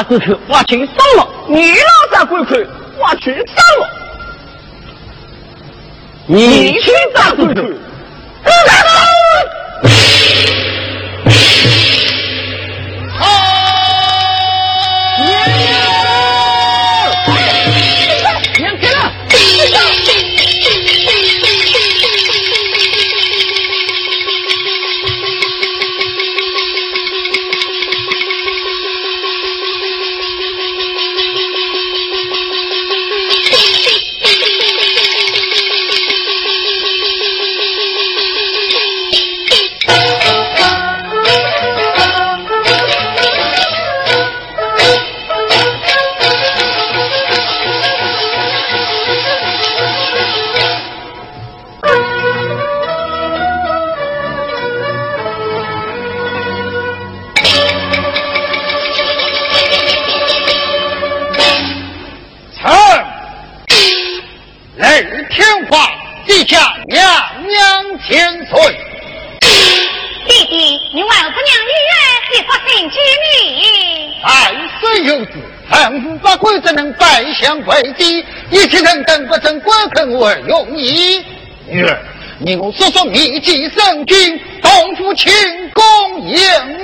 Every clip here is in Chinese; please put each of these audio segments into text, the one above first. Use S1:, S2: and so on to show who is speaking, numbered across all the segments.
S1: 啥只可我去上了，
S2: 你老啥鬼可我去上了，
S1: 你去杀鬼可，
S3: 说秘籍圣君，东府庆功宴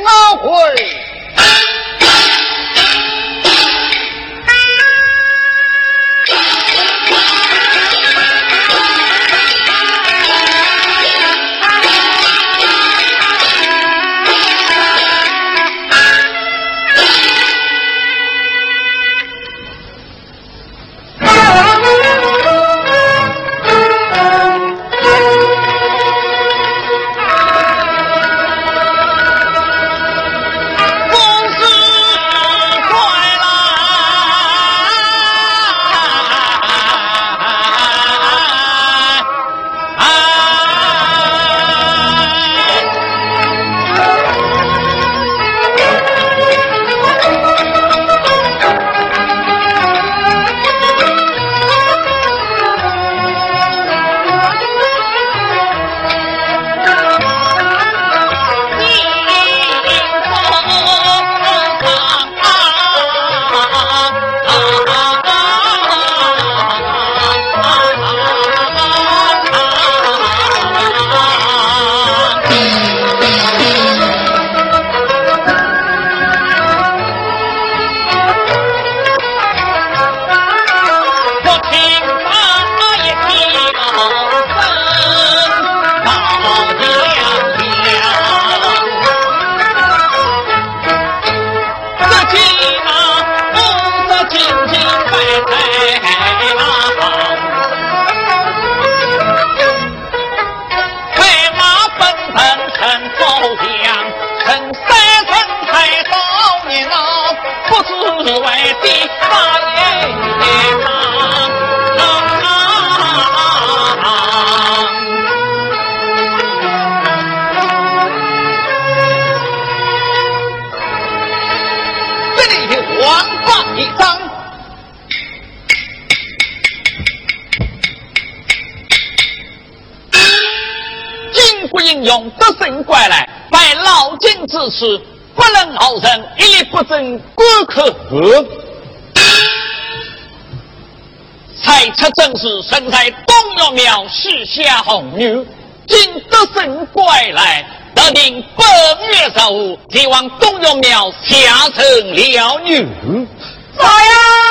S3: 会。
S2: 用得胜怪来，拜老君之赐，不能傲人，一力不争，国可和。才出正是生在东岳庙，许下红女，今得胜归来，得令本月十五，前往东岳庙下成了女。
S4: 来呀！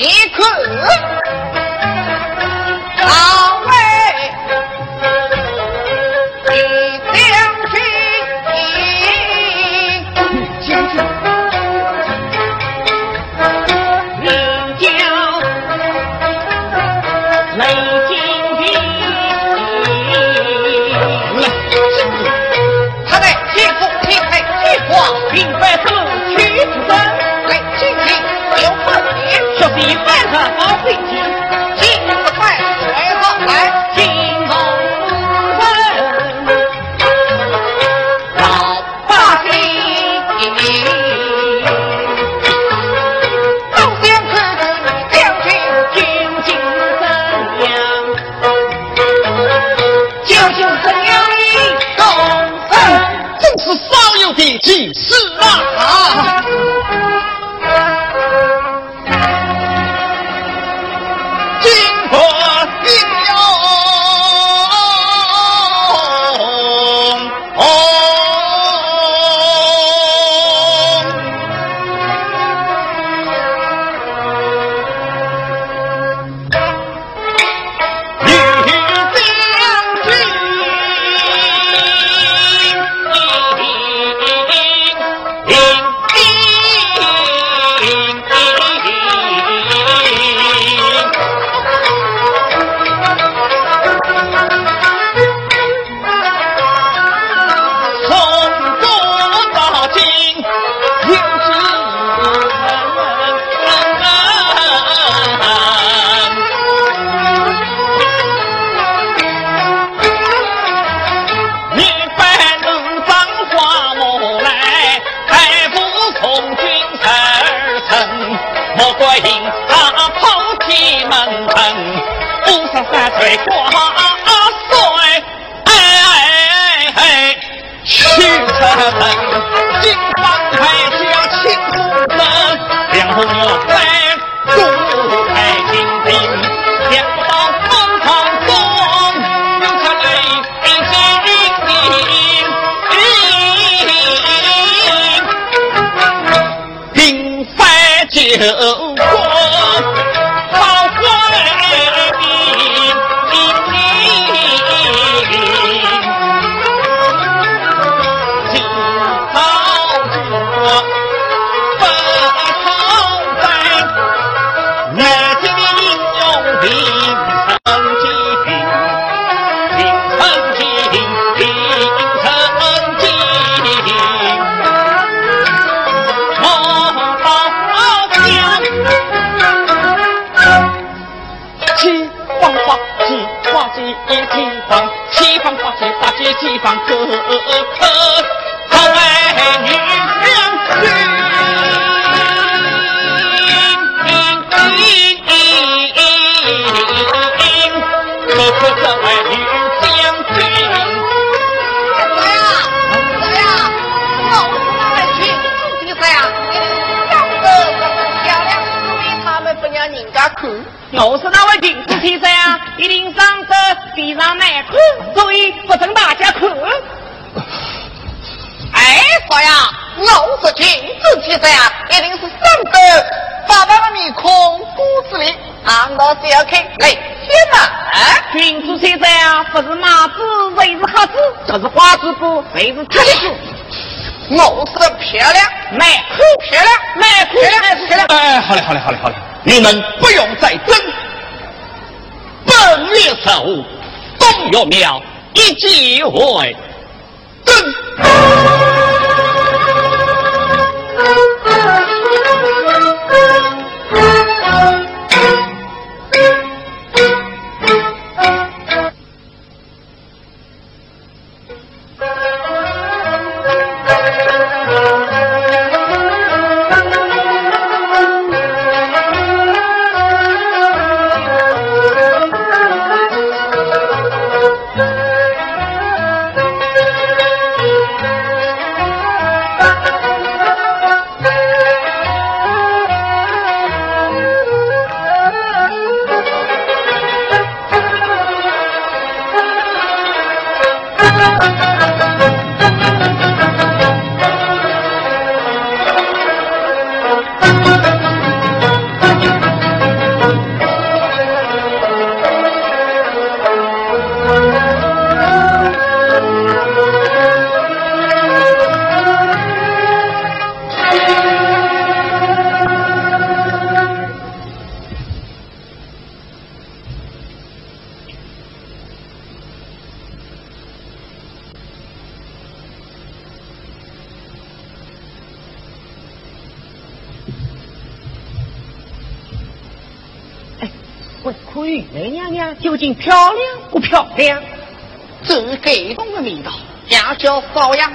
S4: 你可好。
S3: 五十三西方可可可为女将军，可可可为女将军。
S4: 啊，怎么样？我是那位君子先生，长得漂亮，所以他们不让人家看。
S5: 我是那位君子先生，一定长得非常难看，所以不曾打家看。
S4: 哎，说呀，我是群主先生呀，一定是长得发白的面孔，骨子里昂到小看来天门。
S5: 君子先生啊，不是马子，谁是瞎子？这是花子布，谁是铁子？
S4: 我是漂亮，
S5: 蛮
S4: 很漂亮，
S5: 蛮
S4: 漂亮还是漂亮？
S3: 哎，好嘞，好嘞，好嘞，好嘞，你们不用再争。本月十五，东岳庙一聚会，争。
S5: 漂亮不漂亮？
S4: 这感动的味道，要叫骚阳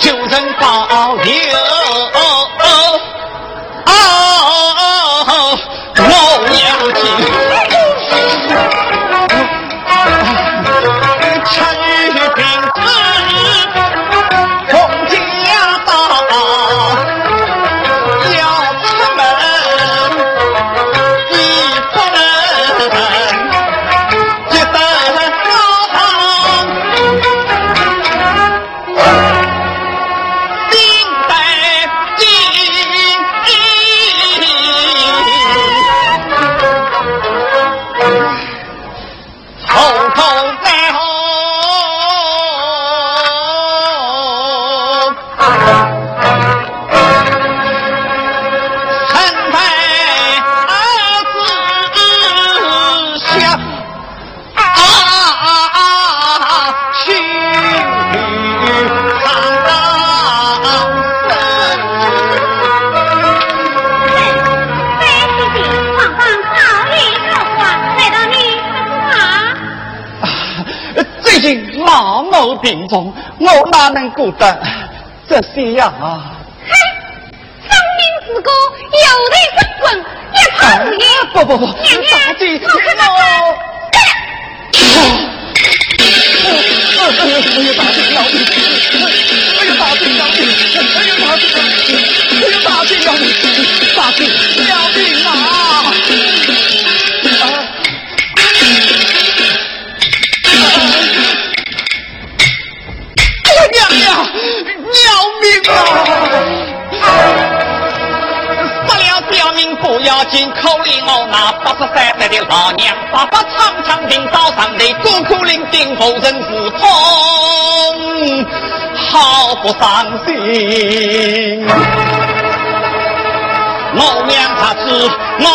S3: 病重，我哪能顾得这些呀？
S6: 哼，生命之歌，有泪滚滚，一场无言。
S3: 不不不，
S6: 娘娘，
S3: 我要
S2: 紧，口里我那八十三岁的老娘，爸爸常常领早上的孤苦伶仃，无人是痛，好不伤心。老娘她是我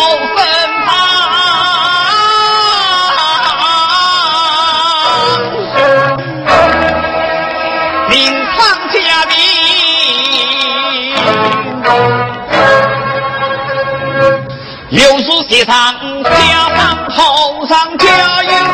S2: 又是写上家上好上家有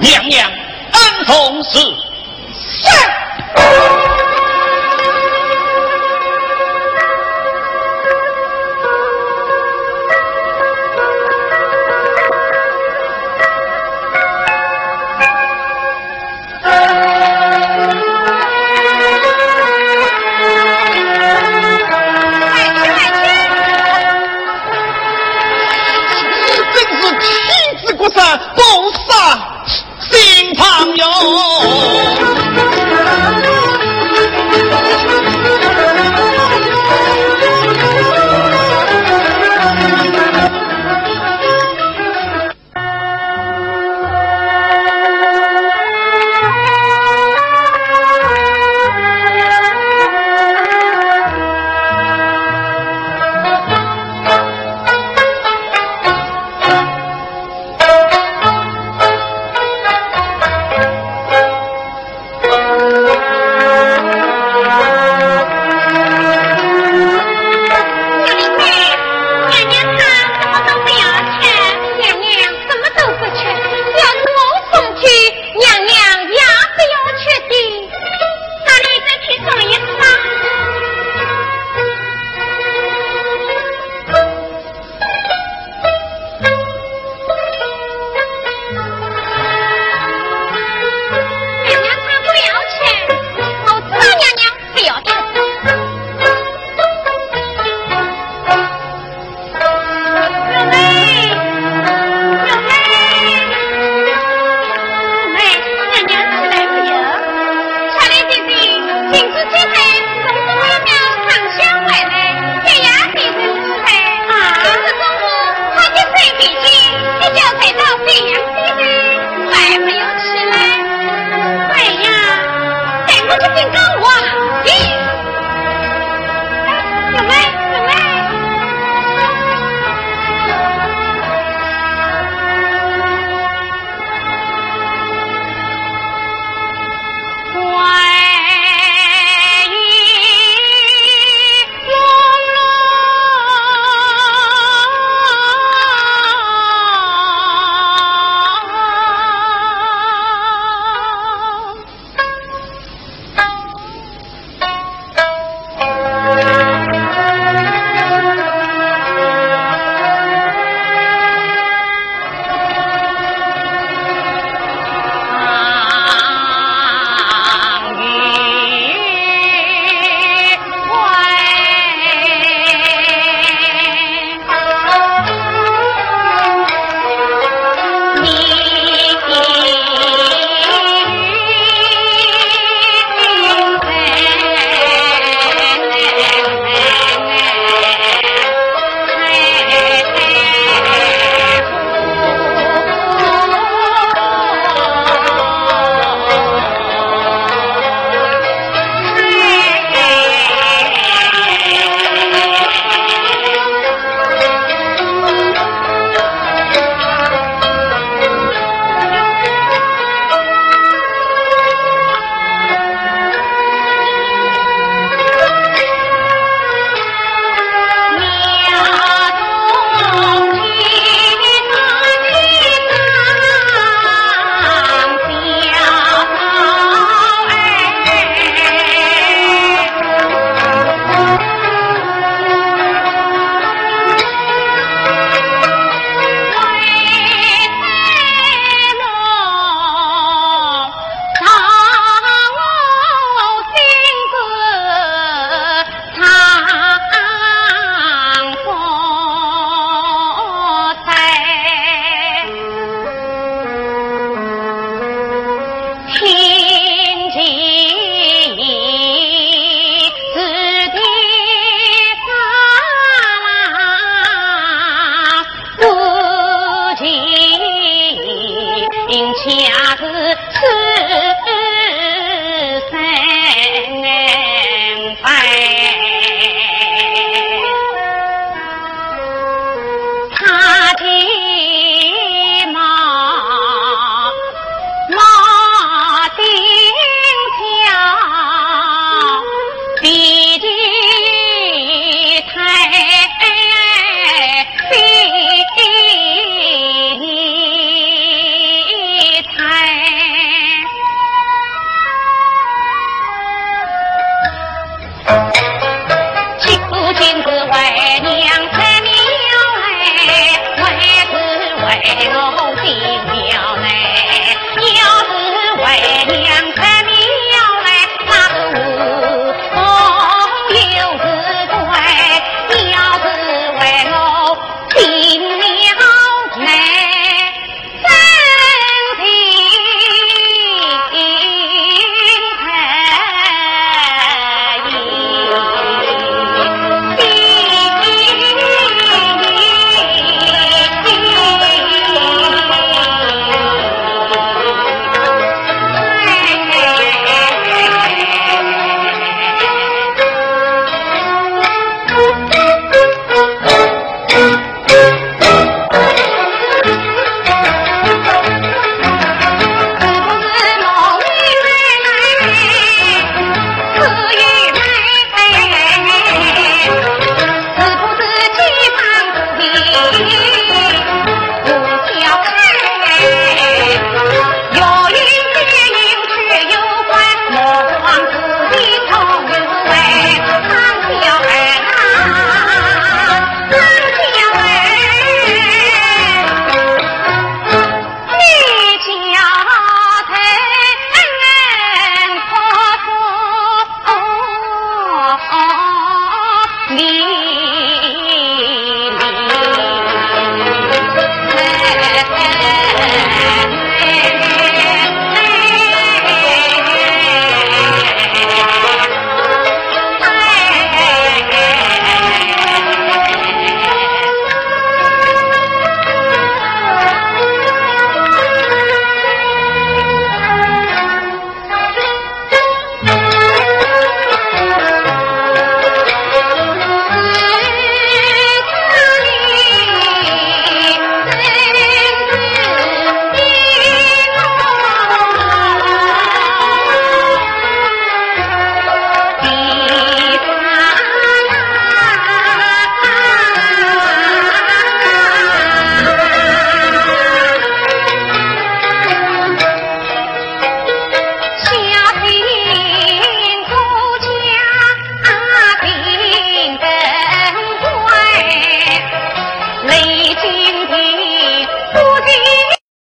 S3: 娘娘
S2: 恩同是。